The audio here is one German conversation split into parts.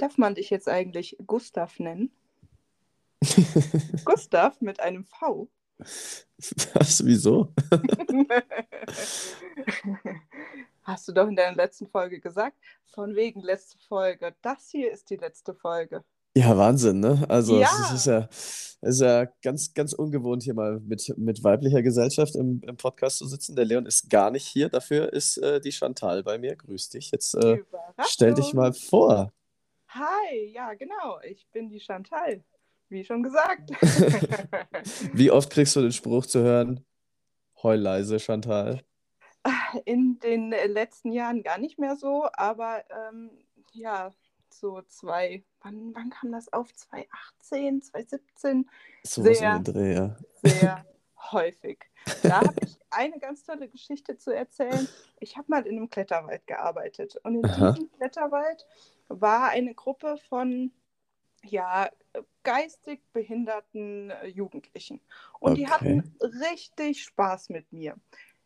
Darf man dich jetzt eigentlich Gustav nennen? Gustav mit einem V. Was, wieso? Hast du doch in deiner letzten Folge gesagt, von wegen letzte Folge. Das hier ist die letzte Folge. Ja, Wahnsinn, ne? Also Ja. es ist ja, ist ja ganz, ganz ungewohnt, hier mal mit, mit weiblicher Gesellschaft im, im Podcast zu sitzen. Der Leon ist gar nicht hier, dafür ist äh, die Chantal bei mir. Grüß dich. Jetzt äh, stell dich mal vor. Hi, ja, genau. Ich bin die Chantal, wie schon gesagt. Wie oft kriegst du den Spruch zu hören? Heul leise, Chantal. In den letzten Jahren gar nicht mehr so, aber ähm, ja, so zwei, wann, wann kam das auf? 2018, 2017? Sowas Sehr. um den Dreh, ja. sehr häufig. Da habe ich eine ganz tolle Geschichte zu erzählen. Ich habe mal in einem Kletterwald gearbeitet und in Aha. diesem Kletterwald war eine Gruppe von ja, geistig behinderten äh, Jugendlichen. Und die Okay. hatten richtig Spaß mit mir.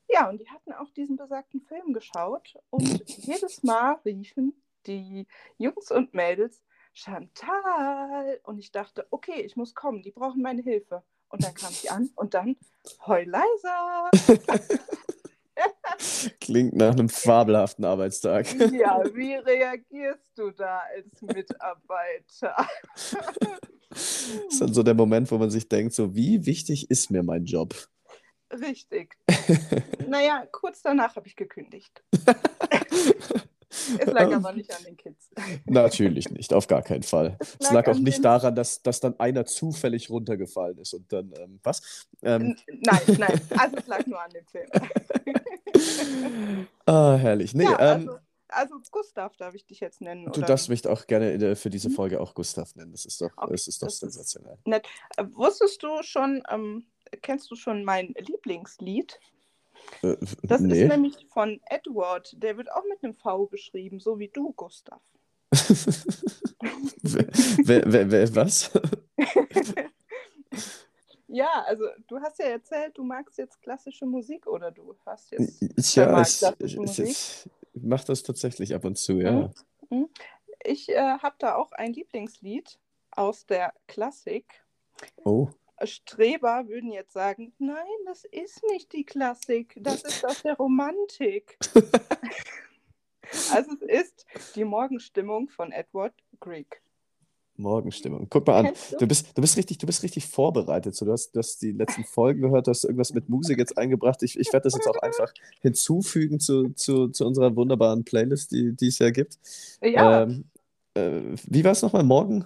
Ja, und die hatten auch diesen besagten Film geschaut und jedes Mal riefen die Jungs und Mädels Chantal. Und ich dachte, okay, ich muss kommen, die brauchen meine Hilfe. Und dann kam sie an und dann heul leiser. Klingt nach einem fabelhaften Arbeitstag. Ja, wie reagierst du da als Mitarbeiter? Das ist dann so der Moment, wo man sich denkt, so wie wichtig ist mir mein Job? Richtig. Naja, kurz danach habe ich gekündigt. Es lag aber nicht an den Kids. Natürlich nicht, auf gar keinen Fall. Es Es lag lag auch nicht daran, dass, dass dann einer zufällig runtergefallen ist und dann, ähm, was? Ähm, Nein, nein, also es lag nur an dem Film. ah, herrlich. Nee, ja, ähm, also, also Gustav darf ich dich jetzt nennen. du oder? darfst mich auch gerne für diese Mhm. Folge auch Gustav nennen. Das ist doch, Okay, das ist doch das ist- sensationell. Äh, Wusstest du schon, ähm, kennst du schon mein Lieblingslied? Äh, Das nee. ist nämlich von Edward. Der wird auch mit einem V geschrieben, so wie du, Gustav. wer, wer, wer, wer, was? Ja, also du hast ja erzählt, du magst jetzt klassische Musik oder du hast jetzt. Mag ich, ich, Musik. ich, ich mache das tatsächlich ab und zu, ja. Mhm. Ich äh, habe da auch ein Lieblingslied aus der Klassik. Oh, Streber würden jetzt sagen, nein, das ist nicht die Klassik, das ist aus der Romantik. also es ist die Morgenstimmung von Edward Grieg. Morgenstimmung. Guck mal an. Du? Du bist, du bist richtig, du bist richtig vorbereitet. So, du, hast, du hast die letzten Folgen gehört, du hast irgendwas mit Musik jetzt eingebracht. Ich, ich werde das jetzt auch einfach hinzufügen zu, zu, zu unserer wunderbaren Playlist, die, die es ja gibt. Ja, Ähm, äh, wie war es nochmal? Morgen?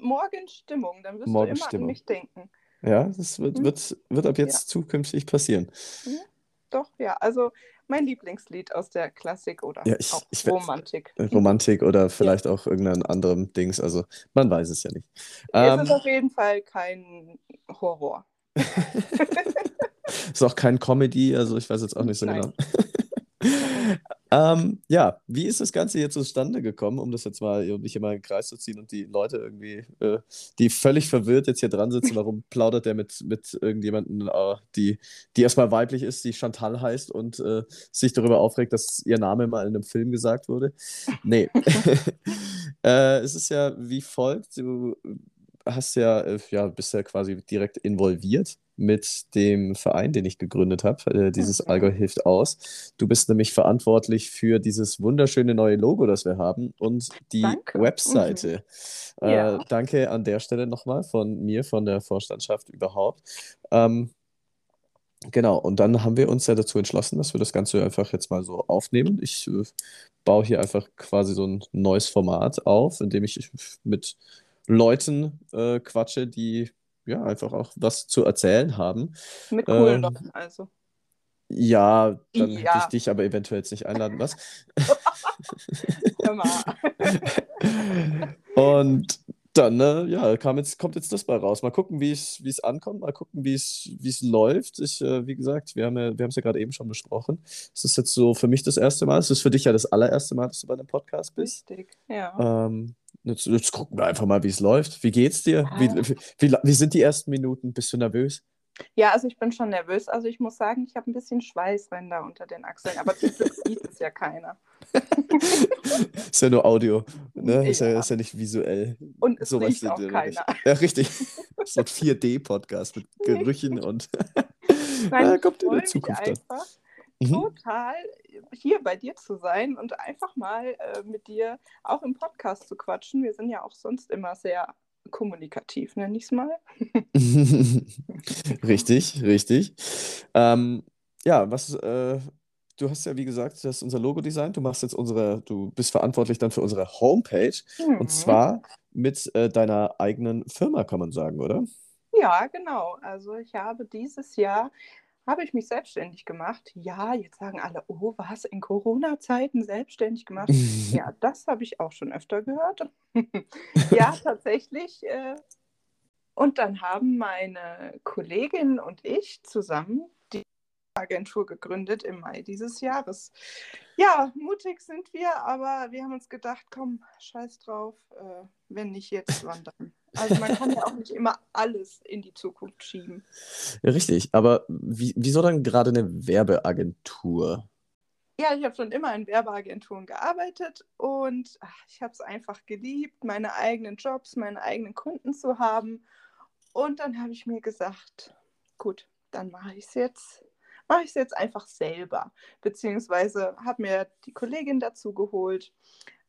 Morgenstimmung, dann wirst du immer an Morgenstimmung. mich denken. Ja, das wird, Mhm. wird, wird ab jetzt zukünftig passieren. Doch, ja, also mein Lieblingslied aus der Klassik oder Ja, ich- auch ich Romantik. Äh, Romantik oder vielleicht auch irgendein anderem Dings. Also man weiß es ja nicht. es Ähm, ist auf jeden Fall kein Horror. Ist auch kein Comedy, also ich weiß jetzt auch nicht so Nein. genau. Ähm, ja, wie ist das Ganze hier zustande gekommen, um das jetzt mal, um mich hier mal in den Kreis zu ziehen und die Leute irgendwie, äh, die völlig verwirrt jetzt hier dran sitzen, warum plaudert der mit, mit irgendjemandem, äh, die, die erstmal weiblich ist, die Chantal heißt und äh, sich darüber aufregt, dass ihr Name mal in einem Film gesagt wurde? Nee. äh, es ist ja wie folgt, du hast ja, äh, ja, bist ja quasi direkt involviert mit dem Verein, den ich gegründet habe, äh, dieses Mhm. Allgäu hilft aus. Du bist nämlich verantwortlich für dieses wunderschöne neue Logo, das wir haben und die Danke. Webseite. Mhm. Ja. Äh, danke an der Stelle nochmal von mir, von der Vorstandschaft überhaupt. Ähm, Genau, und dann haben wir uns ja dazu entschlossen, dass wir das Ganze einfach jetzt mal so aufnehmen. Ich äh, baue hier einfach quasi so ein neues Format auf, in dem ich mit Leuten äh, quatsche, die ja einfach auch was zu erzählen haben. Mit coolen Ähm, Leuten, also. Ja, dann hätte ich Ja. dich aber eventuell jetzt nicht einladen, was? Und dann, ne, ja, kam jetzt, kommt jetzt das bei raus. Mal gucken, wie es, ankommt, mal gucken, wie es, läuft. Ich, äh, wie gesagt, wir haben ja, es ja gerade eben schon besprochen. Es ist jetzt so für mich das erste Mal. Es ist für dich ja das allererste Mal, dass du bei einem Podcast bist. Richtig, ja. Ähm, jetzt, jetzt gucken wir einfach mal, wie es läuft. Wie geht's dir? Wie, wie, wie, sind die ersten Minuten? Bist du nervös? Ja, also ich bin schon nervös. Also ich muss sagen, ich habe ein bisschen Schweißränder unter den Achseln, aber zum Glück sieht es ja keiner. ist ja nur Audio, ne? Ist ja, Ja. ist ja nicht visuell. Und es Sowas riecht auch keiner. nicht. Ja, richtig. So ein 4D-Podcast mit Gerüchen und Nein, Ja, kommt in der Zukunft dann. Mhm. total, hier bei dir zu sein und einfach mal äh, mit dir auch im Podcast zu quatschen. Wir sind ja auch sonst immer sehr kommunikativ, nenne ich es mal. Richtig, richtig. Ähm, ja, was, äh, du hast ja, wie gesagt, das ist unser Logo designt. Du machst jetzt unsere, du bist verantwortlich dann für unsere Homepage Mhm. und zwar mit äh, deiner eigenen Firma, kann man sagen, oder? Ja, genau. Also ich habe dieses Jahr, habe ich mich selbstständig gemacht. Ja, jetzt sagen alle, oh, was, in Corona-Zeiten selbstständig gemacht? Ja, das habe ich auch schon öfter gehört. ja, tatsächlich. Äh, und dann haben meine Kollegin und ich zusammen die Agentur gegründet im Mai dieses Jahres. Ja, mutig sind wir, aber wir haben uns gedacht, komm, scheiß drauf, äh, wenn nicht jetzt, wann dann? Also man kann ja auch nicht immer alles in die Zukunft schieben. Ja, richtig. Aber wie, wieso dann gerade eine Werbeagentur? Ja, ich habe schon immer in Werbeagenturen gearbeitet und ach, ich habe es einfach geliebt, meine eigenen Jobs, meine eigenen Kunden zu haben. Und dann habe ich mir gesagt, gut, dann mache ich es jetzt, mache ich es jetzt einfach selber. Beziehungsweise habe mir die Kollegin dazu geholt.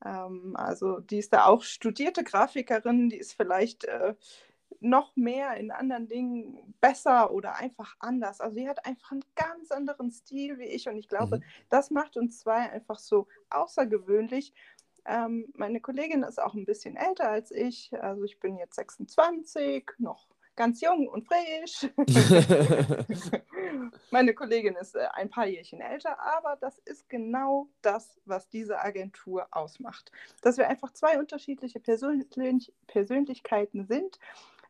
Ähm, also die ist da auch studierte Grafikerin, die ist vielleicht äh, noch mehr in anderen Dingen besser oder einfach anders. Also sie hat einfach einen ganz anderen Stil wie ich und ich glaube, Mhm. das macht uns zwei einfach so außergewöhnlich. Ähm, meine Kollegin ist auch ein bisschen älter als ich. Also ich bin jetzt 26, noch ganz jung und frisch. Meine Kollegin ist äh, ein paar Jährchen älter, aber das ist genau das, was diese Agentur ausmacht. Dass wir einfach zwei unterschiedliche Persönlich Persönlichkeiten sind,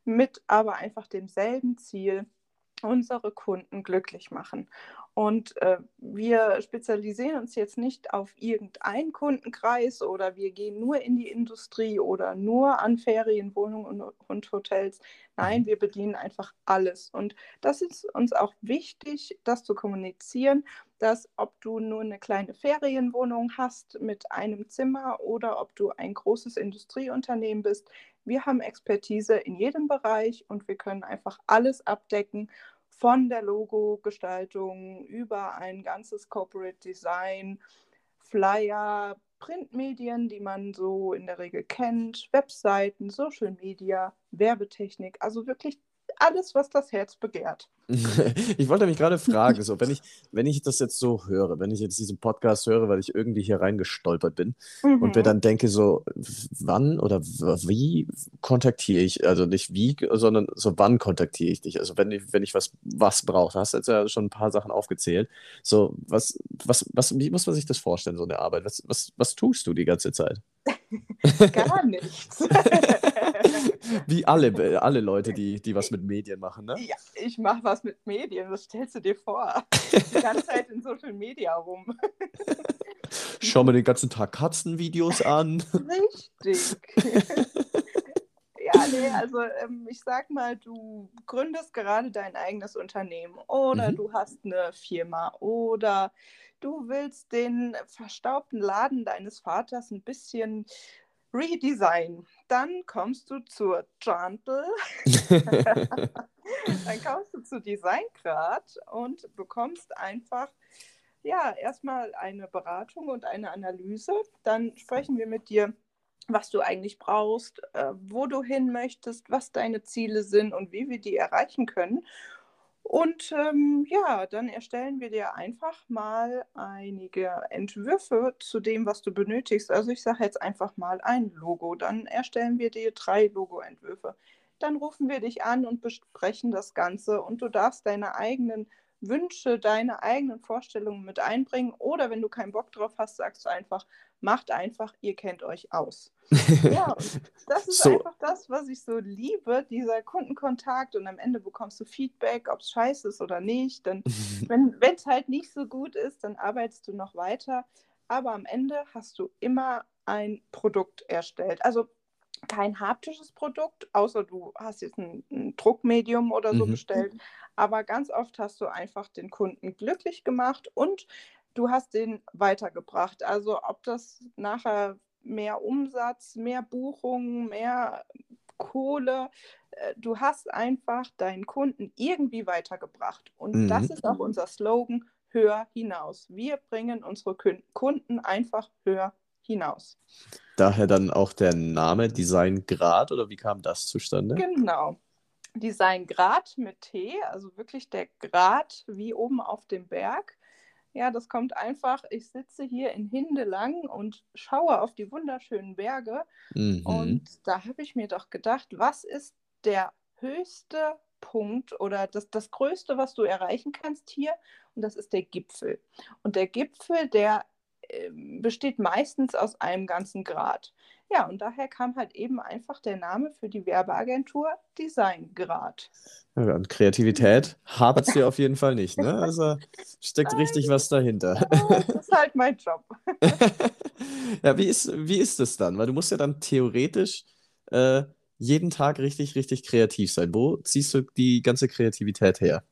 mit aber einfach demselben Ziel, unsere Kunden glücklich machen. Und äh, wir spezialisieren uns jetzt nicht auf irgendeinen Kundenkreis oder wir gehen nur in die Industrie oder nur an Ferienwohnungen und, und Hotels. Nein, Mhm. wir bedienen einfach alles. Und das ist uns auch wichtig, das zu kommunizieren, dass ob du nur eine kleine Ferienwohnung hast mit einem Zimmer oder ob du ein großes Industrieunternehmen bist, wir haben Expertise in jedem Bereich und wir können einfach alles abdecken, von der Logo-Gestaltung über ein ganzes Corporate Design, Flyer, Printmedien, die man so in der Regel kennt, Webseiten, Social Media, Werbetechnik, also wirklich alles, was das Herz begehrt. Ich wollte mich gerade fragen, so, wenn ich, wenn ich das jetzt so höre, wenn ich jetzt diesen Podcast höre, weil ich irgendwie hier reingestolpert bin und mir Mhm. dann denke, so, wann oder wie kontaktiere ich, also nicht wie, sondern so, wann kontaktiere ich dich? Also, wenn ich, wenn ich was, was brauche, du hast jetzt ja schon ein paar Sachen aufgezählt. So, was, was, was, wie muss man sich das vorstellen, so eine Arbeit? Was, was, was tust du die ganze Zeit? Gar nichts. Wie alle, alle Leute, die, die was mit Medien machen, ne? ja, ich mache was mit Medien, was stellst du dir vor? Die ganze Zeit in Social Media rum. Schau mir den ganzen Tag Katzenvideos an. Richtig. Ja, nee, also ähm, ich sag mal, du gründest gerade dein eigenes Unternehmen oder Mhm. du hast eine Firma oder du willst den verstaubten Laden deines Vaters ein bisschen redesignen. Dann kommst du zur Jantel, dann kommst du zu Designgrad und bekommst einfach ja erstmal eine Beratung und eine Analyse. Dann sprechen wir mit dir was du eigentlich brauchst, äh, wo du hin möchtest, was deine Ziele sind und wie wir die erreichen können. Und ähm, ja, dann erstellen wir dir einfach mal einige Entwürfe zu dem, was du benötigst. Also ich sage jetzt einfach mal ein Logo. Dann erstellen wir dir drei Logo-Entwürfe. Dann rufen wir dich an und besprechen das Ganze und du darfst deine eigenen Wünsche, deine eigenen Vorstellungen mit einbringen. Oder wenn du keinen Bock drauf hast, sagst du einfach, macht einfach, ihr kennt euch aus. Ja, das ist So. einfach das, was ich so liebe, dieser Kundenkontakt und am Ende bekommst du Feedback, ob es scheiße ist oder nicht. Dann, wenn es halt nicht so gut ist, dann arbeitest du noch weiter. Aber am Ende hast du immer ein Produkt erstellt. Also kein haptisches Produkt, außer du hast jetzt ein, ein Druckmedium oder so Mhm. bestellt. Aber ganz oft hast du einfach den Kunden glücklich gemacht und du hast den weitergebracht. Also ob das nachher mehr Umsatz, mehr Buchungen, mehr Kohle, äh, du hast einfach deinen Kunden irgendwie weitergebracht. Und das Mhm. ist auch unser Slogan, höher hinaus. Wir bringen unsere Kunden einfach höher hinaus. Daher dann auch der Name Design Grad oder wie kam das zustande? Genau. Design Grad mit T, also wirklich der Grad wie oben auf dem Berg. Ja, das kommt einfach, ich sitze hier in Hindelang und schaue auf die wunderschönen Berge Mhm. und da habe ich mir doch gedacht, was ist der höchste Punkt oder das, das Größte, was du erreichen kannst hier? Und das ist der Gipfel. Und der Gipfel, der ähm, besteht meistens aus einem ganzen Grad. Ja, und daher kam halt eben einfach der Name für die Werbeagentur Design Grad. Ja, an Kreativität hapert es dir auf jeden Fall nicht, ne? Also steckt richtig was dahinter. Das ist halt mein Job. Ja, wie ist, wie ist es dann? Weil du musst ja dann theoretisch äh, jeden Tag richtig, richtig kreativ sein. Wo ziehst du die ganze Kreativität her?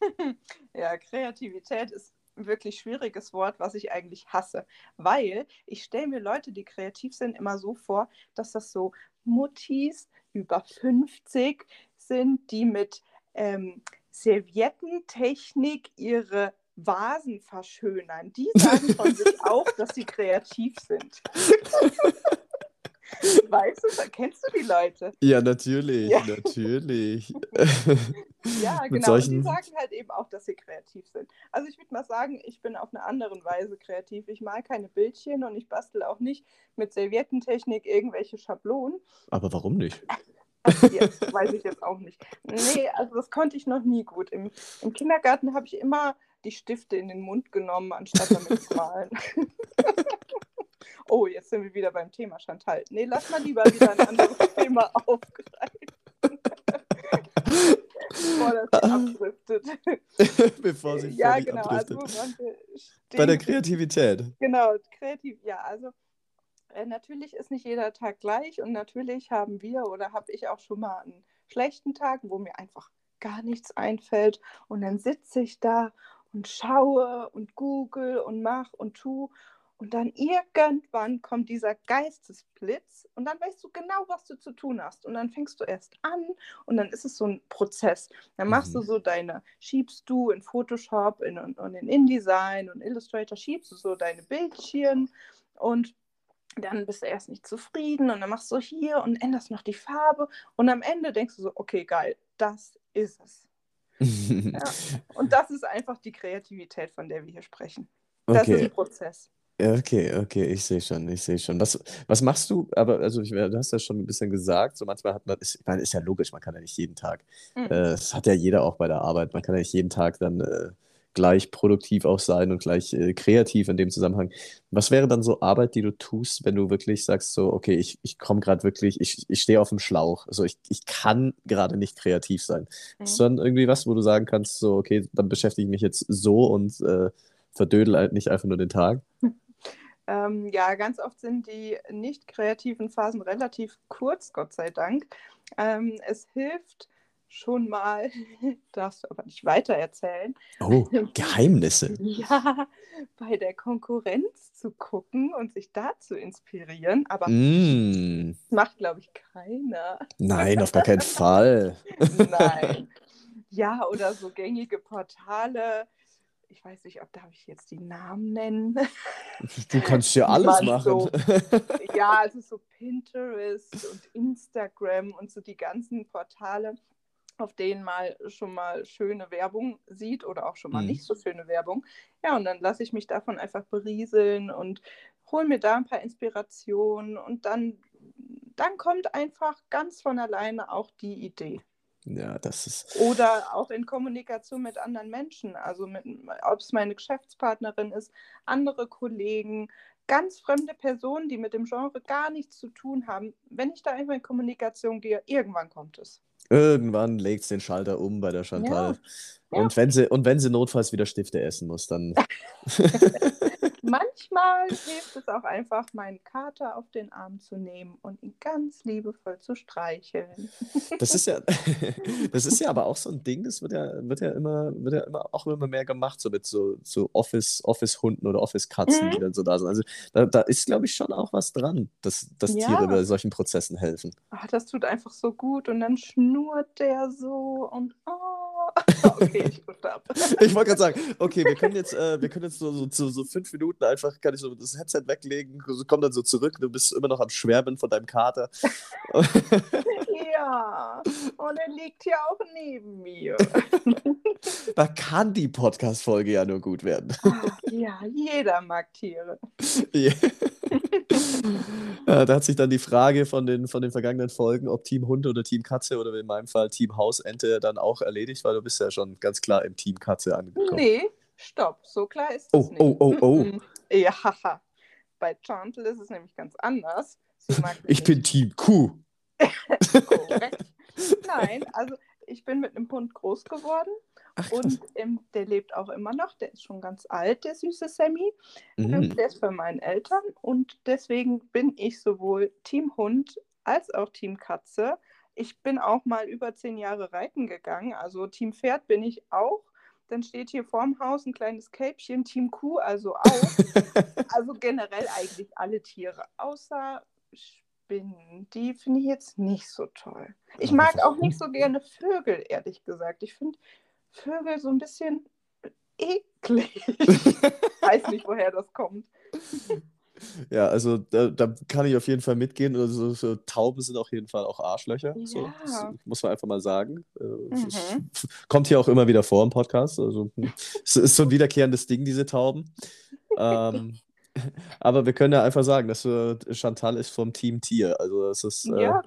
Ja, Kreativität ist wirklich schwieriges Wort, was ich eigentlich hasse, weil ich stelle mir Leute, die kreativ sind, immer so vor, dass das so Muttis über 50 sind, die mit ähm, Serviettentechnik ihre Vasen verschönern. Die sagen von sich auch, dass sie kreativ sind. Weißt du, kennst du die Leute? Ja, natürlich, Ja. natürlich. Ja, Mit genau. Und die solchen- sagen halt eben auch, dass sie kreativ sind. Also ich würde mal sagen, ich bin auf eine andere Weise kreativ. Ich mal keine Bildchen und ich bastel auch nicht mit Serviettentechnik irgendwelche Schablonen. Aber warum nicht? Jetzt weiß ich jetzt auch nicht. Nee, also das konnte ich noch nie gut. Im, im Kindergarten habe ich immer die Stifte in den Mund genommen, anstatt damit zu malen. oh, jetzt sind wir wieder beim Thema Chantal. Nee, lass mal lieber wieder ein anderes Thema aufgreifen. Bevor das hier abdriftet. Bevor sie Ja, genau. Also, abdriftet. wir Bei der Kreativität. Genau, kreativ, ja. Also äh, natürlich ist nicht jeder Tag gleich und natürlich haben wir oder habe ich auch schon mal einen schlechten Tag, wo mir einfach gar nichts einfällt und dann sitze ich da und schaue und google und mach und tu und dann irgendwann kommt dieser Geistesblitz und dann weißt du genau, was du zu tun hast und dann fängst du erst an und dann ist es so ein Prozess. Dann machst du Mhm. so deine, schiebst du in Photoshop in, und, und in InDesign und Illustrator, schiebst du so deine Bildchen und dann bist du erst nicht zufrieden und dann machst du hier und änderst noch die Farbe und am Ende denkst du so, okay, geil, das ist es. Und das ist einfach die Kreativität, von der wir hier sprechen. Das ist Okay, ein Prozess. Ja, okay, okay, ich sehe schon, ich sehe schon. Was, was machst du? Aber also ich, du hast ja schon ein bisschen gesagt, so manchmal hat man, ist, ich meine, ist ja logisch, man kann ja nicht jeden Tag. Mhm. Äh, das hat ja jeder auch bei der Arbeit. Man kann ja nicht jeden Tag dann äh, gleich produktiv auch sein und gleich äh, kreativ in dem Zusammenhang. Was wäre dann so Arbeit, die du tust, wenn du wirklich sagst, so, okay, ich, ich komme gerade wirklich, ich, ich stehe auf dem Schlauch. Also ich, ich kann gerade nicht kreativ sein. Ist Mhm. dann irgendwie was, wo du sagen kannst, so, okay, dann beschäftige ich mich jetzt so und äh, verdödel halt nicht einfach nur den Tag? Ähm, ja, ganz oft sind die nicht kreativen Phasen relativ kurz, Gott sei Dank. Ähm, es hilft schon mal, darfst du aber nicht weiter erzählen, Oh, Geheimnisse. ja, bei der Konkurrenz zu gucken und sich da zu inspirieren. Aber Mm, das macht, glaube ich, keiner. nein, auf gar keinen Fall. Nein. Ja, oder so gängige Portale. Ich weiß nicht, ob darf ich jetzt die Namen nennen. Du kannst ja alles Man machen. so- ja, also so Pinterest und Instagram und so die ganzen Portale, auf denen mal schon mal schöne Werbung sieht oder auch schon mal Mhm. nicht so schöne Werbung. Ja, und dann lasse ich mich davon einfach berieseln und hole mir da ein paar Inspirationen und dann, dann kommt einfach ganz von alleine auch die Idee. Ja, das ist. Oder auch in Kommunikation mit anderen Menschen, also mit, ob es meine Geschäftspartnerin ist, andere Kollegen, ganz fremde Personen, die mit dem Genre gar nichts zu tun haben. Wenn ich da einfach in Kommunikation gehe, irgendwann kommt es. Irgendwann legt es den Schalter um bei der Chantal. Ja. Und wenn sie, und wenn sie notfalls wieder Stifte essen muss, dann. Manchmal hilft es auch einfach, meinen Kater auf den Arm zu nehmen und ihn ganz liebevoll zu streicheln. Das ist ja, das ist ja aber auch so ein Ding, das wird ja, wird ja immer, wird ja immer auch immer mehr gemacht, so mit so, so Office, Office-Hunden oder Office-Katzen, die Mhm. dann so da sind. Also da, da ist, glaube ich, schon auch was dran, dass, dass Tiere Ja. bei solchen Prozessen helfen. Ah, das tut einfach so gut und dann schnurrt der so und oh. Okay, ich ab. Ich wollte gerade sagen, okay, wir können jetzt, äh, wir können jetzt so, so, so, so fünf Minuten einfach, kann ich so das Headset weglegen, komm dann so zurück, du bist immer noch am Schwärmen von deinem Kater. Ja, und er liegt hier auch neben mir. Da kann die Podcast-Folge ja nur gut werden. Ah, Ja, jeder mag Tiere. Ja. Äh, da hat sich dann die Frage von den, von den vergangenen Folgen, ob Team Hund oder Team Katze oder in meinem Fall Team Hausente dann auch erledigt, weil du bist ja schon ganz klar im Team Katze angekommen. Nee, stopp, so klar ist Oh, es nicht. oh, oh, oh. Mm-mm. Ja, haha. Bei Chantal ist es nämlich ganz anders. Ich bin Team Kuh. korrekt. Nein, also ich bin mit einem Hund groß geworden Ach, und ähm, der lebt auch immer noch. Der ist schon ganz alt, der süße Sammy. Ähm, Mhm. Der ist bei meinen Eltern und deswegen bin ich sowohl Team Hund als auch Team Katze. Ich bin auch mal über zehn Jahre reiten gegangen, also Team Pferd bin ich auch. Dann steht hier vorm Haus ein kleines Kälbchen, Team Kuh also auch. Also generell eigentlich alle Tiere, außer Spinnen. Die finde ich jetzt nicht so toll. Ich mag auch nicht so gerne Vögel, ehrlich gesagt. Ich finde Vögel so ein bisschen eklig. weiß nicht, woher das kommt. Ja, also da, da kann ich auf jeden Fall mitgehen. Also, so Tauben sind auf jeden Fall auch Arschlöcher. So, Ja. das muss man einfach mal sagen. Äh, Mhm. Kommt hier auch immer wieder vor im Podcast. Also, es ist so ein wiederkehrendes Ding, diese Tauben. Ähm, aber wir können ja einfach sagen, dass äh, Chantal ist vom Team Tier. Also das ist. Äh, Ja,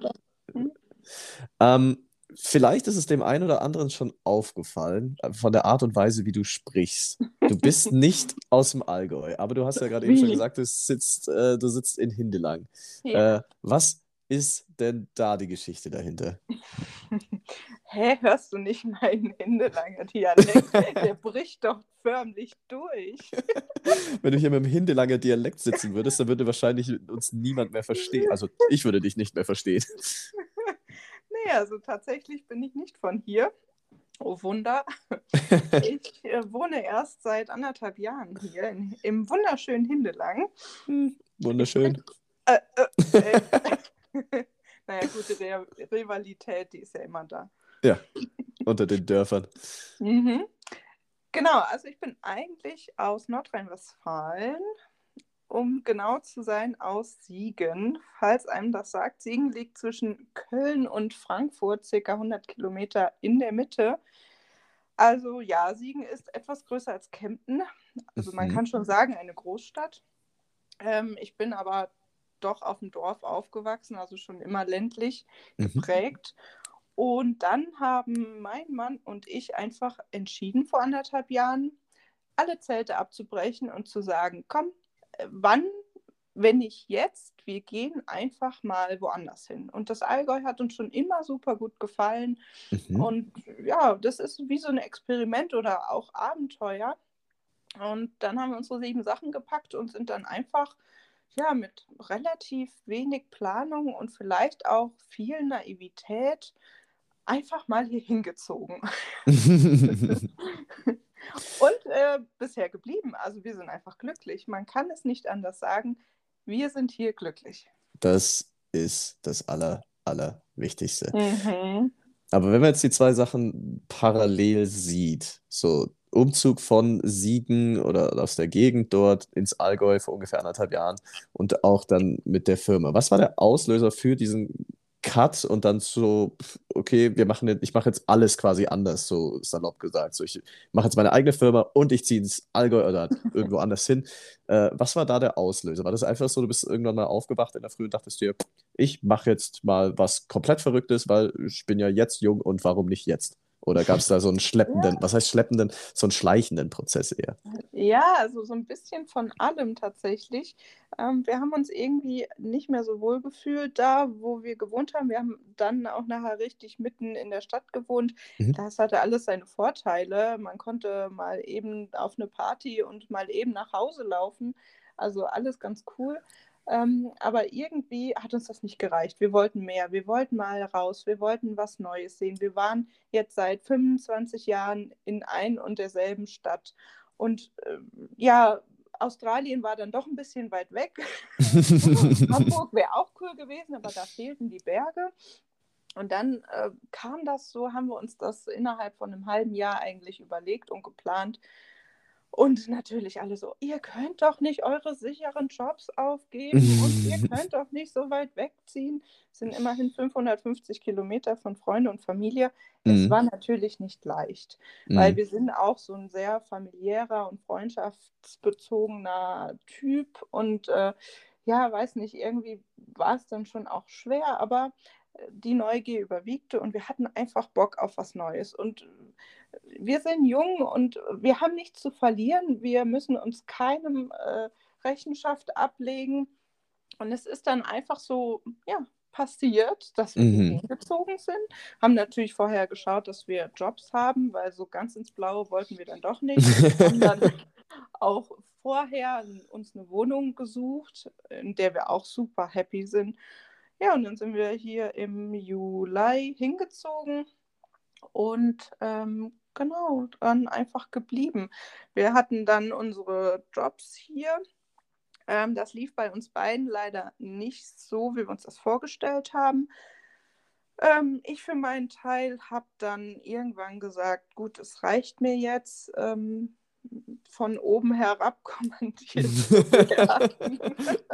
ähm, vielleicht ist es dem einen oder anderen schon aufgefallen, äh, von der Art und Weise, wie du sprichst. Du bist nicht aus dem Allgäu, aber du hast ja gerade eben schon gesagt, du sitzt, äh, du sitzt in Hindelang. ja. Äh, was ist denn da die Geschichte dahinter? Hä, hörst du nicht meinen Hindelanger Dialekt? Der bricht doch förmlich durch. Wenn du hier mit dem Hindelanger Dialekt sitzen würdest, dann würde wahrscheinlich uns niemand mehr verstehen. Also ich würde dich nicht mehr verstehen. Nee, also tatsächlich bin ich nicht von hier. Oh Wunder. Ich äh, wohne erst seit anderthalb Jahren hier in, im wunderschönen Hindelang. Wunderschön. Äh, äh, äh. naja, gute Re Rivalität, die ist ja immer da. Ja, unter den Dörfern. Mhm. Genau, also ich bin eigentlich aus Nordrhein-Westfalen, um genau zu sein, aus Siegen. Falls einem das sagt, Siegen liegt zwischen Köln und Frankfurt, circa 100 Kilometer in der Mitte. Also ja, Siegen ist etwas größer als Kempten. Also man Mhm. kann schon sagen, eine Großstadt. Ähm, ich bin aber doch auf dem Dorf aufgewachsen, also schon immer ländlich Mhm. geprägt. Und dann haben mein Mann und ich einfach entschieden, vor anderthalb Jahren alle Zelte abzubrechen und zu sagen, komm, äh, wann, wenn nicht jetzt, wir gehen einfach mal woanders hin. Und das Allgäu hat uns schon immer super gut gefallen. Mhm. Und ja, das ist wie so ein Experiment oder auch Abenteuer. Und dann haben wir unsere sieben Sachen gepackt und sind dann einfach ja mit relativ wenig Planung und vielleicht auch viel Naivität einfach mal hier hingezogen. Und äh, bisher geblieben. Also wir sind einfach glücklich. Man kann es nicht anders sagen. Wir sind hier glücklich. Das ist das Aller, Allerwichtigste. Mhm. Aber wenn man jetzt die zwei Sachen parallel sieht, so Umzug von Siegen oder aus der Gegend dort ins Allgäu vor ungefähr anderthalb Jahren und auch dann mit der Firma. Was war der Auslöser für diesen Cut und dann so, okay, wir machen jetzt, ich mache jetzt alles quasi anders, so salopp gesagt. So, ich mache jetzt meine eigene Firma und ich ziehe ins Allgäu oder irgendwo anders hin. Äh, was war da der Auslöser? War das einfach so, du bist irgendwann mal aufgewacht in der Früh und dachtest dir, ich mache jetzt mal was komplett Verrücktes, weil ich bin ja jetzt jung und warum nicht jetzt? Oder gab es da so einen schleppenden, ja. was heißt schleppenden, so einen schleichenden Prozess eher? Ja, also so ein bisschen von allem tatsächlich. Ähm, wir haben uns irgendwie nicht mehr so wohl gefühlt da, wo wir gewohnt haben. Wir haben dann auch nachher richtig mitten in der Stadt gewohnt. Mhm. Das hatte alles seine Vorteile. Man konnte mal eben auf eine Party und mal eben nach Hause laufen. Also alles ganz cool. Ähm, aber irgendwie hat uns das nicht gereicht. Wir wollten mehr. Wir wollten mal raus. Wir wollten was Neues sehen. Wir waren jetzt seit 25 Jahren in ein und derselben Stadt. Und äh, ja, Australien war dann doch ein bisschen weit weg. Hamburg wäre auch cool gewesen, aber da fehlten die Berge. Und dann äh, kam das so, haben wir uns das innerhalb von einem halben Jahr eigentlich überlegt und geplant, und natürlich alle so, ihr könnt doch nicht eure sicheren Jobs aufgeben und ihr könnt doch nicht so weit wegziehen. Es sind immerhin 550 Kilometer von Freunde und Familie. Es mhm. war natürlich nicht leicht, mhm. weil wir sind auch so ein sehr familiärer und freundschaftsbezogener Typ. Und äh, ja, weiß nicht, irgendwie war es dann schon auch schwer, aber äh, die Neugier überwiegte und wir hatten einfach Bock auf was Neues. Und wir sind jung und wir haben nichts zu verlieren. Wir müssen uns keinem äh, Rechenschaft ablegen. Und es ist dann einfach so, ja, passiert, dass wir mhm. hingezogen sind. Haben natürlich vorher geschaut, dass wir Jobs haben, weil so ganz ins Blaue wollten wir dann doch nicht. haben dann auch vorher uns eine Wohnung gesucht, in der wir auch super happy sind. Ja, und dann sind wir hier im Juli hingezogen und ähm, genau, dann einfach geblieben. Wir hatten dann unsere Jobs hier. Ähm, das lief bei uns beiden leider nicht so, wie wir uns das vorgestellt haben. Ähm, ich für meinen Teil habe dann irgendwann gesagt, gut, es reicht mir jetzt. Ähm, von oben herab kommandiert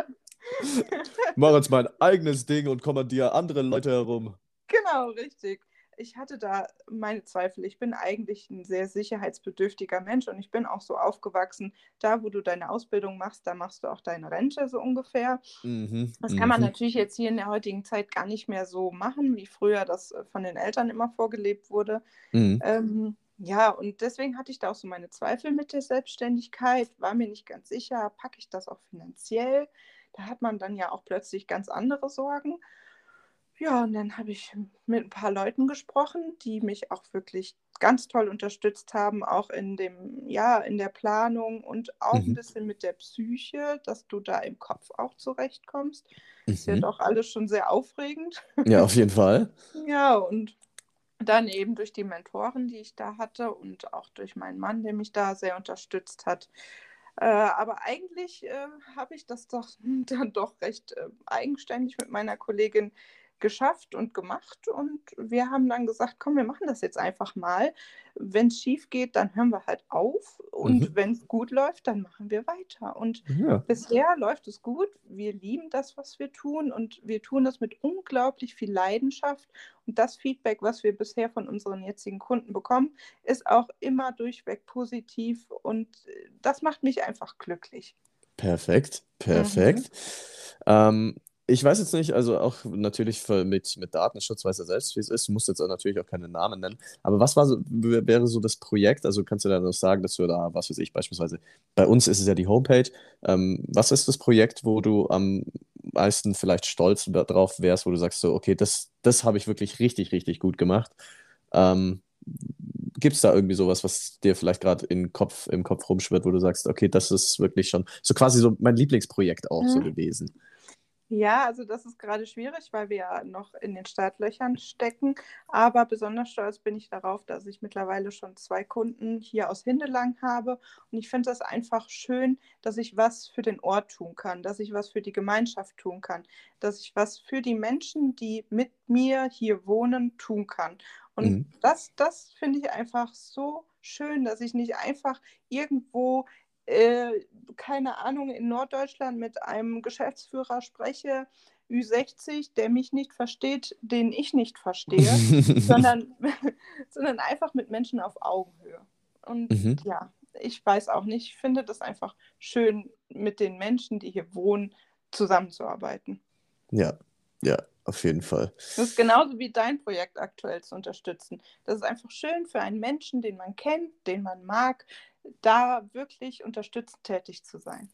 Mach jetzt mein eigenes Ding und kommandiere andere Leute herum. Genau, richtig ich hatte da meine Zweifel. Ich bin eigentlich ein sehr sicherheitsbedürftiger Mensch und ich bin auch so aufgewachsen, da wo du deine Ausbildung machst, da machst du auch deine Rente so ungefähr. Mhm, das kann man mhm. natürlich jetzt hier in der heutigen Zeit gar nicht mehr so machen, wie früher das äh, von den Eltern immer vorgelebt wurde. Mhm. Ähm, ja, und deswegen hatte ich da auch so meine Zweifel mit der Selbstständigkeit, war mir nicht ganz sicher, packe ich das auch finanziell? Da hat man dann ja auch plötzlich ganz andere Sorgen. Ja, und dann habe ich mit ein paar Leuten gesprochen, die mich auch wirklich ganz toll unterstützt haben, auch in dem, ja, in der Planung und auch ein mhm. bisschen mit der Psyche, dass du da im Kopf auch zurechtkommst. Ist ja mhm. doch alles schon sehr aufregend. Ja, auf jeden Fall. Ja, und dann eben durch die Mentoren, die ich da hatte und auch durch meinen Mann, der mich da sehr unterstützt hat. Äh, aber eigentlich äh, habe ich das doch dann doch recht äh, eigenständig mit meiner Kollegin geschafft und gemacht und wir haben dann gesagt, komm, wir machen das jetzt einfach mal. Wenn es schief geht, dann hören wir halt auf und mhm. wenn es gut läuft, dann machen wir weiter. Und ja. bisher läuft es gut. Wir lieben das, was wir tun und wir tun das mit unglaublich viel Leidenschaft. Und das Feedback, was wir bisher von unseren jetzigen Kunden bekommen, ist auch immer durchweg positiv und äh, das macht mich einfach glücklich. Perfekt, perfekt. Mhm. Ähm, ich weiß jetzt nicht, also auch natürlich für, mit, mit Datenschutz weiß er selbst, wie es ist. Du musst jetzt auch natürlich auch keine Namen nennen. Aber was war so, wäre so das Projekt? Also kannst du da noch sagen, dass du da, was weiß ich, beispielsweise, bei uns ist es ja die Homepage. Ähm, was ist das Projekt, wo du am meisten vielleicht stolz drauf wärst, wo du sagst so, okay, das, das habe ich wirklich richtig, richtig gut gemacht? Ähm, Gibt es da irgendwie sowas, was dir vielleicht gerade im Kopf, im Kopf rumschwirrt, wo du sagst, okay, das ist wirklich schon so quasi so mein Lieblingsprojekt auch mhm. so gewesen? Ja, also das ist gerade schwierig, weil wir ja noch in den Startlöchern stecken. Aber besonders stolz bin ich darauf, dass ich mittlerweile schon zwei Kunden hier aus Hindelang habe. Und ich finde das einfach schön, dass ich was für den Ort tun kann, dass ich was für die Gemeinschaft tun kann, dass ich was für die Menschen, die mit mir hier wohnen, tun kann. Und mhm. das, das finde ich einfach so schön, dass ich nicht einfach irgendwo äh, keine Ahnung, in Norddeutschland mit einem Geschäftsführer spreche, Ü60, der mich nicht versteht, den ich nicht verstehe, sondern, sondern einfach mit Menschen auf Augenhöhe. Und mhm. ja, ich weiß auch nicht, ich finde das einfach schön, mit den Menschen, die hier wohnen, zusammenzuarbeiten. Ja, ja, auf jeden Fall. Das ist genauso wie dein Projekt aktuell zu unterstützen. Das ist einfach schön für einen Menschen, den man kennt, den man mag, da wirklich unterstützend tätig zu sein.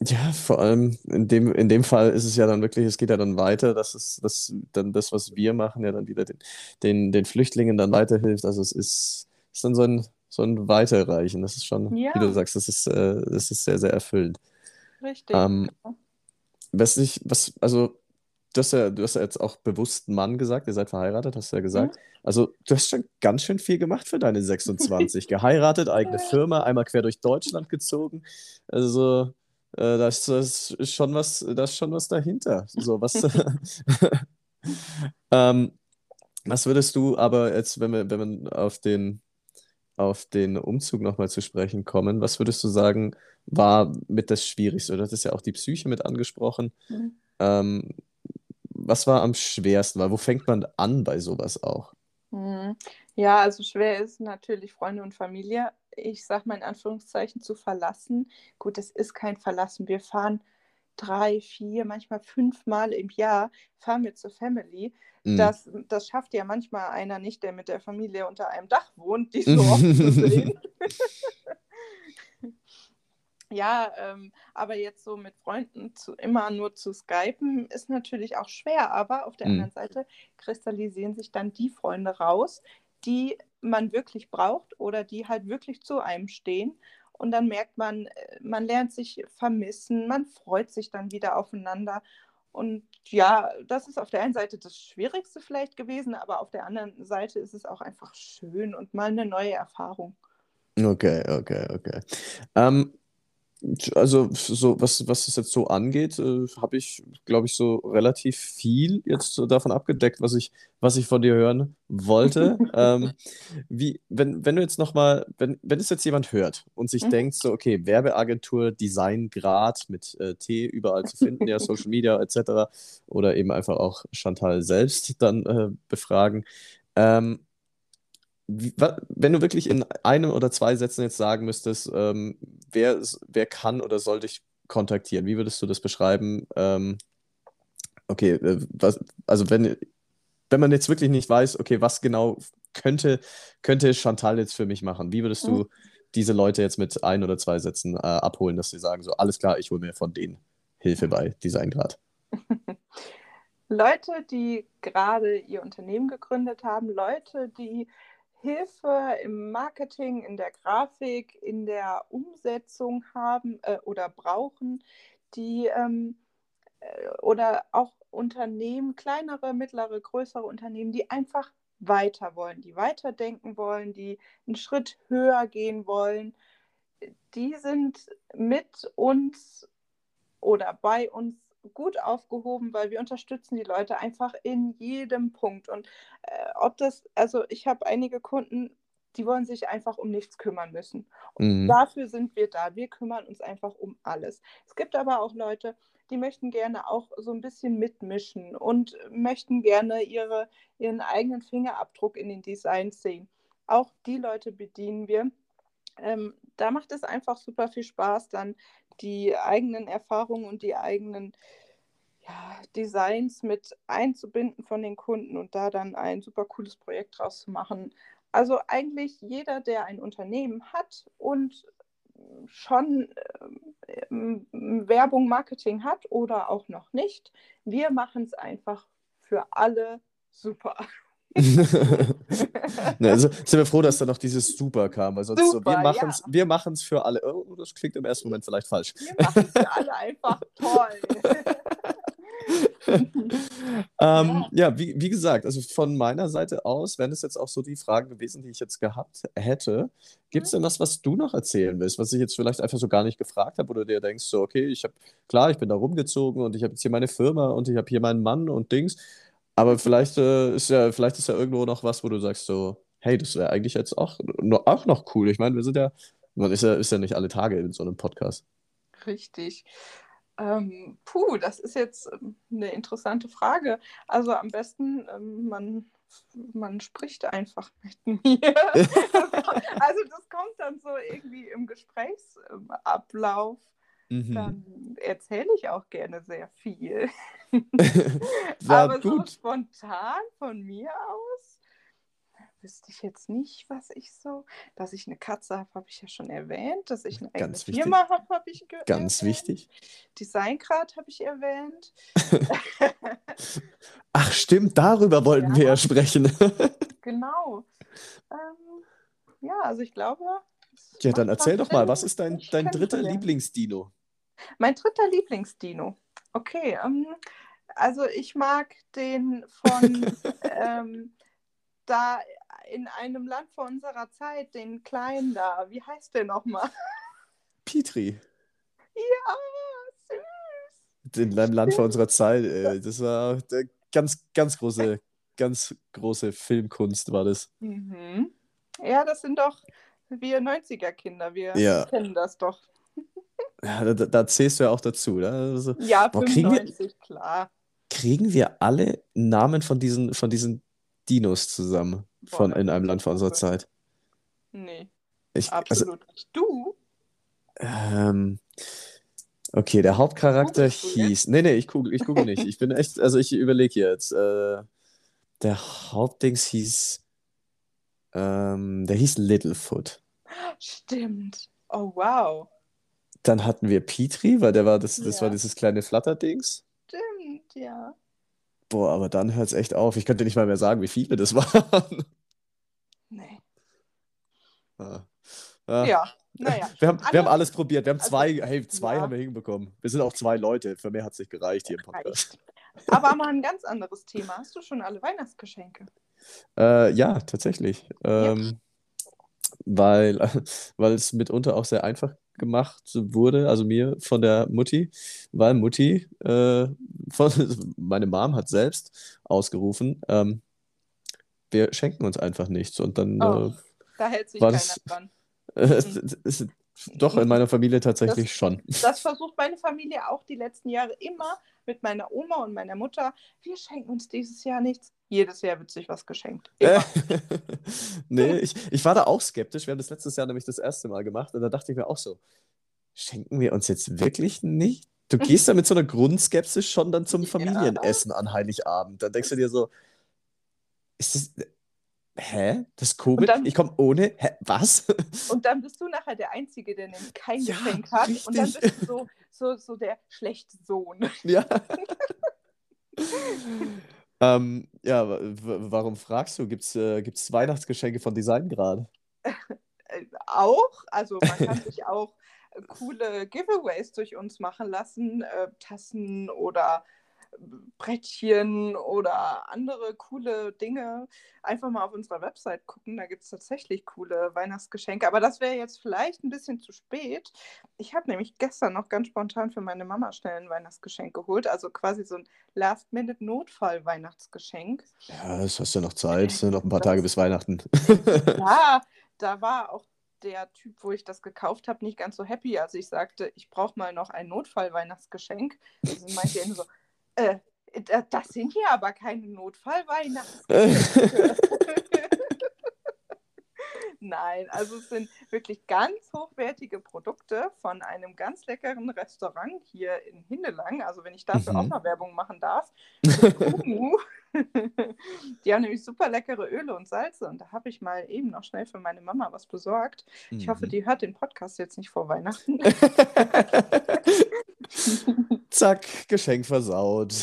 Ja, vor allem in dem, in dem Fall ist es ja dann wirklich, es geht ja dann weiter, dass es das, dann das, was wir machen, ja dann wieder den, den, den Flüchtlingen dann weiterhilft. Also es ist, ist dann so ein, so ein Weiterreichen. Das ist schon, Ja. wie du sagst, das ist, äh, das ist sehr, sehr erfüllend. Richtig. Ähm, was ich, was, also, du hast ja, du hast ja jetzt auch bewusst Mann gesagt, ihr seid verheiratet, hast du ja gesagt. Mhm. Also, du hast schon ganz schön viel gemacht für deine 26. Geheiratet, eigene Firma, einmal quer durch Deutschland gezogen. Also, äh, da ist, das ist schon was, da ist schon was dahinter. So, was, ähm, was würdest du aber jetzt, wenn wir, wenn wir auf den, auf den Umzug nochmal zu sprechen kommen, was würdest du sagen, war mit das Schwierigste? Du hattest ja auch die Psyche mit angesprochen. Mhm. Ähm, was war am schwersten? Weil wo fängt man an bei sowas auch? Mhm. Ja, also schwer ist natürlich Freunde und Familie, ich sag mal in Anführungszeichen, zu verlassen. Gut, es ist kein Verlassen. Wir fahren drei, vier, manchmal fünfmal im Jahr, fahren wir zur Family. Mm. Das, das schafft ja manchmal einer nicht, der mit der Familie unter einem Dach wohnt, die so oft zu sehen. Ja, ähm, aber jetzt so mit Freunden zu, immer nur zu skypen, ist natürlich auch schwer. Aber auf der Mhm. anderen Seite kristallisieren sich dann die Freunde raus, die man wirklich braucht oder die halt wirklich zu einem stehen. Und dann merkt man, äh, man lernt sich vermissen, man freut sich dann wieder aufeinander. Und ja, das ist auf der einen Seite das Schwierigste vielleicht gewesen, aber auf der anderen Seite ist es auch einfach schön und mal eine neue Erfahrung. Okay, okay, okay. Ähm, also so, was, was es jetzt so angeht, äh, habe ich, glaube ich, so relativ viel jetzt so davon abgedeckt, was ich, was ich von dir hören wollte. Ähm, wie, wenn, wenn du jetzt nochmal, wenn, wenn es jetzt jemand hört und sich Mhm. denkt, so, okay, Werbeagentur, Designgrad mit äh, T überall zu finden, ja, Social Media etc. oder eben einfach auch Chantal selbst dann äh, befragen. Ähm, wenn du wirklich in einem oder zwei Sätzen jetzt sagen müsstest, ähm, wer, wer kann oder soll dich kontaktieren, wie würdest du das beschreiben? Ähm, okay, äh, was, also wenn, wenn man jetzt wirklich nicht weiß, okay, was genau könnte, könnte Chantal jetzt für mich machen, wie würdest du diese Leute jetzt mit ein oder zwei Sätzen äh, abholen, dass sie sagen, so, alles klar, ich hole mir von denen Hilfe bei Designgrad? Leute, die gerade ihr Unternehmen gegründet haben, Leute, die Hilfe im Marketing, in der Grafik, in der Umsetzung haben äh, oder brauchen, die ähm, äh, oder auch Unternehmen, kleinere, mittlere, größere Unternehmen, die einfach weiter wollen, die weiterdenken wollen, die einen Schritt höher gehen wollen, die sind mit uns oder bei uns gut aufgehoben, weil wir unterstützen die Leute einfach in jedem Punkt. Und äh, ob das, also ich habe einige Kunden, die wollen sich einfach um nichts kümmern müssen. Und Mhm. dafür sind wir da. Wir kümmern uns einfach um alles. Es gibt aber auch Leute, die möchten gerne auch so ein bisschen mitmischen und möchten gerne ihre, ihren eigenen Fingerabdruck in den Designs sehen. Auch die Leute bedienen wir. Ähm, da macht es einfach super viel Spaß, dann die eigenen Erfahrungen und die eigenen ja, Designs mit einzubinden von den Kunden und da dann ein super cooles Projekt draus zu machen. Also eigentlich jeder, der ein Unternehmen hat und schon ähm, Werbung, Marketing hat oder auch noch nicht, wir machen es einfach für alle super. Ne, also sind wir froh, dass da noch dieses Super kam, weil sonst so, wir Super, machen es ja. wir machen's für alle. Oh, das klingt im ersten Moment vielleicht falsch. Wir machen es für alle einfach toll. Ähm, ja, wie, wie gesagt, also von meiner Seite aus wären es jetzt auch so die Fragen gewesen, die ich jetzt gehabt hätte. Gibt es denn was, was du noch erzählen willst, was ich jetzt vielleicht einfach so gar nicht gefragt habe, oder dir denkst, so, okay, ich habe, klar, ich bin da rumgezogen und ich habe jetzt hier meine Firma und ich habe hier meinen Mann und Dings, aber vielleicht äh, ist ja, vielleicht ist ja irgendwo noch was, wo du sagst, so, hey, das wäre eigentlich jetzt auch, auch noch cool. Ich meine, wir sind ja, man ist ja, ist ja nicht alle Tage in so einem Podcast. Richtig. Ähm, puh, das ist jetzt ähm, eine interessante Frage. Also am besten, ähm, man, man spricht einfach mit mir. also das kommt dann so irgendwie im Gesprächsablauf. Mhm. dann erzähle ich auch gerne sehr viel. Aber so gut. spontan von mir aus wüsste ich jetzt nicht, was ich so. Dass ich eine Katze habe, habe ich ja schon erwähnt. Dass ich eine eigene Ganz. Firma habe, habe ich ge- Ganz erwähnt. wichtig. Designgrad habe ich erwähnt. Ach, stimmt, darüber wollten wir Ja. ja sprechen. genau. Ähm, ja, also ich glaube. Ja, dann erzähl doch mal, was ist dein, dein dritter. Lieblingsdino? Mein dritter Lieblingsdino. Okay, ähm, also ich mag den von ähm, da in einem Land vor unserer Zeit, den kleinen da. Wie heißt der nochmal? Petri. Ja, süß. In einem Land vor unserer Zeit. Ey. Das war der ganz, ganz große, ganz große Filmkunst, war das. Mhm. Ja, das sind doch wir 90er-Kinder. Wir Ja. kennen das doch. Ja, da, da zählst du ja auch dazu. Ne? Also, Ja, Boah, kriegen wir- 95, klar. kriegen wir alle Namen von diesen, von diesen Dinos zusammen Boah, von in einem Land vor unserer. Zeit? Nee, Ich, also, absolut nicht. Du? ähm, okay, der Hauptcharakter Googlest hieß. Nee, nee, ich google, ich google nicht. Ich bin echt, also ich überlege jetzt. Äh, der Hauptdings hieß. Ähm, der hieß Littlefoot. Stimmt. Oh, wow. Dann hatten wir Petri, weil der war das, das war Ja. dieses kleine Flatterdings. Stimmt, ja. Boah, aber dann hört es echt auf. Ich könnte nicht mal mehr sagen, wie viele das waren. Nee. Ah. Ah. Ja, naja. Wir haben, wir haben Andere- alles probiert. Wir haben also, zwei, hey, zwei ja. haben wir hinbekommen. Wir sind auch zwei Leute. Für mehr hat es nicht gereicht hier im Podcast. Aber mal ein ganz anderes Thema. Hast du schon alle Weihnachtsgeschenke? Äh, ja, tatsächlich. Ähm, weil, weil es mitunter auch sehr einfach gemacht wurde, also mir von der Mutti, weil Mutti, äh, von, meine Mom hat selbst ausgerufen, ähm, wir schenken uns einfach nichts. Und dann Oh. Da hält sich War keiner das- dran. äh, es, doch in meiner Familie tatsächlich schon. Das versucht meine Familie auch die letzten Jahre immer mit meiner Oma und meiner Mutter. Wir schenken uns dieses Jahr nichts. Jedes Jahr wird sich was geschenkt. Immer. nee, ich, ich war da auch skeptisch. Wir haben das letztes Jahr nämlich das erste Mal gemacht und da dachte ich mir auch so, schenken wir uns jetzt wirklich nicht? Du gehst da mit so einer Grundskepsis schon dann zum. Familienessen an Heiligabend. Dann denkst du dir so, ist das, hä? Das ist komisch? dann- ich komme ohne, hä, was? Und dann bist du nachher der Einzige, der nämlich kein Ja, Geschenk hat. Und dann richtig. bist du so, so, so der schlechte Sohn. ja. ähm, ja, wa- wa- warum fragst du? Gibt es äh, Weihnachtsgeschenke von Design gerade? Auch, also man kann sich auch äh, coole Giveaways durch uns machen lassen, äh, Tassen oder Brettchen oder andere coole Dinge. Einfach mal auf unserer Website gucken, da gibt es tatsächlich coole Weihnachtsgeschenke. Aber das wäre jetzt vielleicht ein bisschen zu spät. Ich habe nämlich gestern noch ganz spontan für meine Mama schnell ein Weihnachtsgeschenk geholt, also quasi so ein Last-Minute-Notfall-Weihnachtsgeschenk. Ja, das hast du noch Zeit. Es sind noch ein paar Das- Tage bis Weihnachten. Ja, da war auch der Typ, wo ich das gekauft habe, nicht ganz so happy, als ich sagte, ich brauche mal noch ein Notfall-Weihnachtsgeschenk. Also meinte er nur so, äh, da- das sind hier aber keine Notfall-Weihnachtsgeschenke. Nein, also es sind wirklich ganz hochwertige Produkte von einem ganz leckeren Restaurant hier in Hindelang. Also wenn ich dafür Mhm. auch mal Werbung machen darf. Die haben nämlich super leckere Öle und Salze und da habe ich mal eben noch schnell für meine Mama was besorgt. Ich hoffe, Mhm. die hört den Podcast jetzt nicht vor Weihnachten. Zack, Geschenk versaut.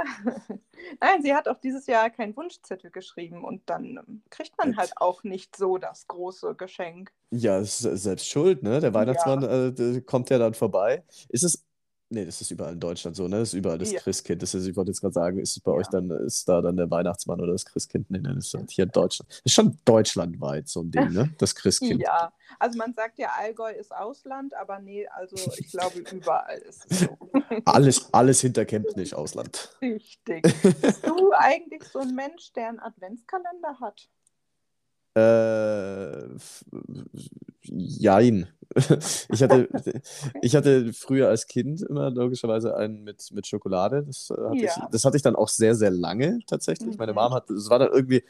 Äh, Nein, sie hat auch dieses Jahr keinen Wunschzettel geschrieben und dann ähm, kriegt man halt auch nicht so das große Geschenk. Ja, ist selbst schuld, ne? Der Weihnachtsmann äh, der kommt ja dann vorbei. Ist es. Nee, das ist überall in Deutschland so, ne? Das ist überall das Ja. Christkind. Das ist, ich wollte jetzt gerade sagen, ist es bei Ja. euch dann, ist da dann der Weihnachtsmann oder das Christkind? Nee, das ist halt hier in Deutschland. Das ist schon deutschlandweit so ein Ding, ne? Das Christkind. Ja, also man sagt ja, Allgäu ist Ausland, aber nee, also ich glaube, überall ist es so. Alles, alles hinter Kemptnich, Ausland. Richtig. Bist du eigentlich so ein Mensch, der einen Adventskalender hat? Äh, jein. Ich hatte, ich hatte früher als Kind immer logischerweise einen mit, mit Schokolade. Das, äh, hatte ich, Ja. das hatte ich dann auch sehr, sehr lange tatsächlich. Meine Mhm. Mom hat, es war dann irgendwie,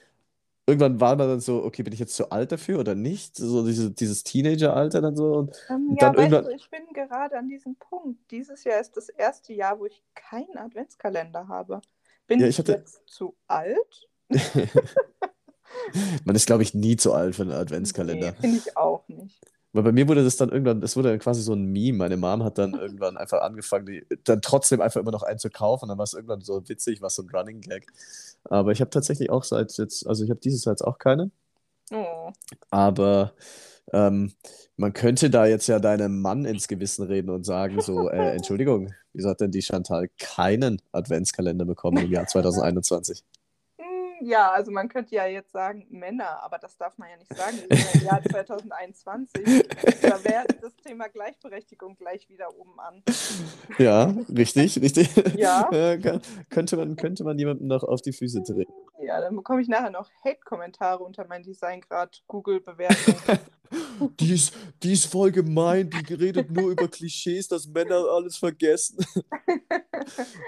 irgendwann war man dann so, okay, bin ich jetzt zu alt dafür oder nicht? So diese, dieses Teenager-Alter dann so. Und, Ähm, ja, dann weißt irgendwann. du, ich bin gerade an diesem Punkt. Dieses Jahr ist das erste Jahr, wo ich keinen Adventskalender habe. Bin Ja, ich ich hatte. jetzt zu alt? Man ist, glaube ich, nie zu alt für einen Nee, Adventskalender. finde ich auch nicht. Weil bei mir wurde das dann irgendwann, das wurde quasi so ein Meme. Meine Mom hat dann irgendwann einfach angefangen, die, dann trotzdem einfach immer noch einen zu kaufen. Dann war es irgendwann so witzig, war so ein Running Gag. Aber ich habe tatsächlich auch seit jetzt, also ich habe dieses Jahr jetzt auch keine. Oh. Aber ähm, man könnte da jetzt ja deinem Mann ins Gewissen reden und sagen, so, äh, Entschuldigung, wieso hat denn die Chantal keinen Adventskalender bekommen im Jahr 2021? Ja, also man könnte ja jetzt sagen Männer, aber das darf man ja nicht sagen. Wir sind im Jahr 2021. Da wäre das Thema Gleichberechtigung gleich wieder oben an. Ja, richtig, richtig. Ja. Kann- könnte man, könnte man jemandem noch auf die Füße treten. Ja, dann bekomme ich nachher noch Hate-Kommentare unter meinen Designgrad Google-Bewertungen. Die ist, die ist voll gemein, die redet nur über Klischees, dass Männer alles vergessen.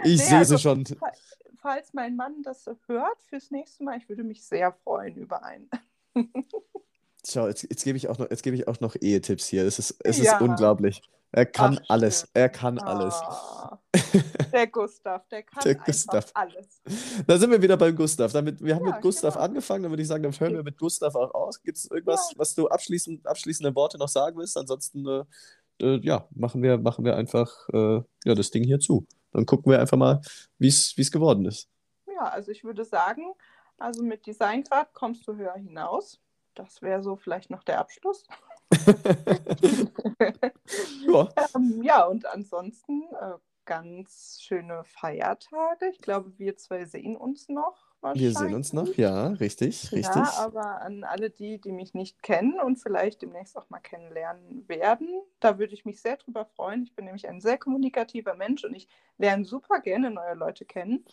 Ich Nee, sehe also- sie schon. Falls mein Mann das hört fürs nächste Mal, ich würde mich sehr freuen über einen. Schau, jetzt, jetzt gebe ich auch noch, jetzt gebe ich auch noch Ehetipps hier. Es ist, es ist Ja. unglaublich. Er kann Ach, alles. schön. Er kann alles. Ah, der Gustav, der kann Der Gustav. alles. Da sind wir wieder beim Gustav. Damit, wir haben Ja, mit Gustav genau. angefangen, dann würde ich sagen, dann hören wir mit Gustav auch aus. Gibt es irgendwas, was du abschließend, abschließende Worte noch sagen willst? Ansonsten, äh, äh, ja, machen wir, machen wir einfach äh, ja, das Ding hier zu. Dann gucken wir einfach mal, wie es geworden ist. Ja, also ich würde sagen, also mit Designgrad kommst du höher hinaus. Das wäre so vielleicht noch der Abschluss. Ja, ähm, ja, und ansonsten äh, ganz schöne Feiertage. Ich glaube, wir zwei sehen uns noch. Wir sehen uns noch. Ja, richtig, richtig. Ja, aber an alle die, die mich nicht kennen und vielleicht demnächst auch mal kennenlernen werden, da würde ich mich sehr drüber freuen. Ich bin nämlich ein sehr kommunikativer Mensch und ich lerne super gerne neue Leute kennen.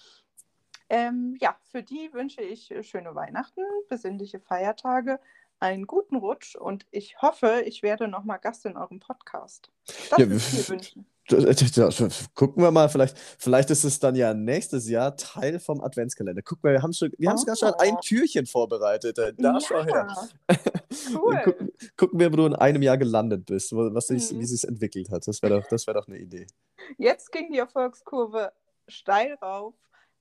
Ähm, ja, für die wünsche ich äh, schöne Weihnachten, besinnliche Feiertage, einen guten Rutsch und ich hoffe, ich werde nochmal Gast in eurem Podcast. Das Ja, würde ich mir wünschen. Ja, Gucken wir mal, vielleicht, vielleicht ist es dann ja nächstes Jahr Teil vom Adventskalender. Guck mal, wir haben schon, wir haben sogar schon ein Oh. Türchen vorbereitet. äh, Da schau her. cool. Gucken, gucken wir, wo du in einem Jahr gelandet bist, was sich, Mhm. wie sich entwickelt hat. Das wäre doch, das wär doch eine Idee. Jetzt ging die Erfolgskurve steil rauf.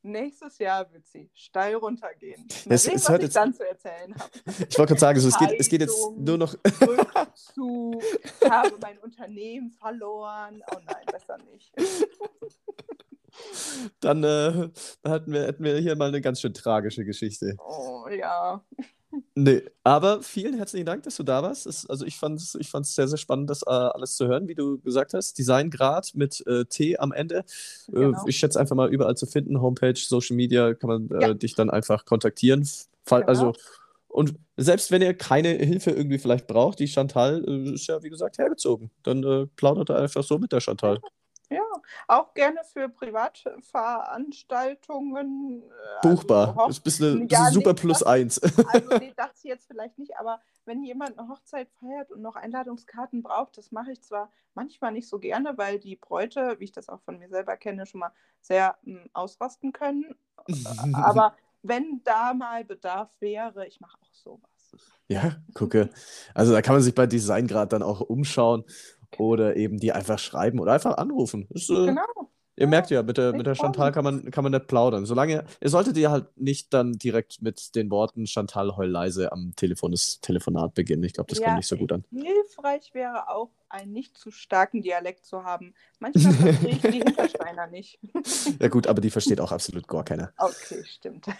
Nächstes Jahr wird sie steil runtergehen. Mal Es- sehen, es was ich jetzt- dann zu erzählen habe. Ich wollte gerade sagen, so, es, geht, es geht jetzt nur noch. Rückzug, ich habe mein Unternehmen verloren. Oh nein, besser nicht. Dann äh, dann hätten, wir, hätten wir hier mal eine ganz schön tragische Geschichte. Oh ja. Nee, aber vielen herzlichen Dank, dass du da warst. Es, also ich fand es ich fand's sehr, sehr spannend, das äh, alles zu hören, wie du gesagt hast. Designgrad mit äh, T am Ende. Äh, Genau. ich schätze einfach mal überall zu finden. Homepage, Social Media, kann man äh, Ja. dich dann einfach kontaktieren. Fall, Genau. Also, und selbst wenn ihr keine Hilfe irgendwie vielleicht braucht, die Chantal äh, ist ja, wie gesagt, hergezogen. Dann äh, plaudert er einfach so mit der Chantal. Ja, auch gerne für Privatveranstaltungen. äh, Buchbar. Also, Das bist eine, Ja, bist eine super nicht, Plus das- eins. Also nee, das jetzt vielleicht nicht, aber wenn jemand eine Hochzeit feiert und noch Einladungskarten braucht, das mache ich zwar manchmal nicht so gerne, weil die Bräute, wie ich das auch von mir selber kenne, schon mal sehr m, ausrasten können. Aber wenn da mal Bedarf wäre, ich mache auch sowas. Ja, gucke. Also da kann man sich bei Designgrad dann auch umschauen oder eben die einfach schreiben oder einfach anrufen. Ist, äh, Genau. Ihr merkt ja, mit der, mit der Chantal kann man, kann man nicht plaudern. Solange, ihr solltet ihr halt nicht dann direkt mit den Worten Chantal heul leise am Telefon das Telefonat beginnen. Ich glaube, das Ja. kommt nicht so gut an. Hilfreich wäre auch, einen nicht zu starken Dialekt zu haben. Manchmal verstehe ich die Hintersteiner nicht. Ja gut, aber die versteht auch absolut gar keiner. Okay, stimmt.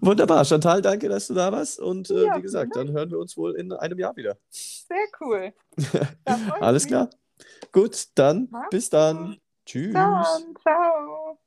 Wunderbar, Chantal, danke, dass du da warst. Und äh, Ja, wie gesagt, dann hören wir uns wohl in einem Jahr wieder. Sehr cool. Alles klar. Gut, dann Mach's bis dann. gut. Tschüss. Dann, ciao.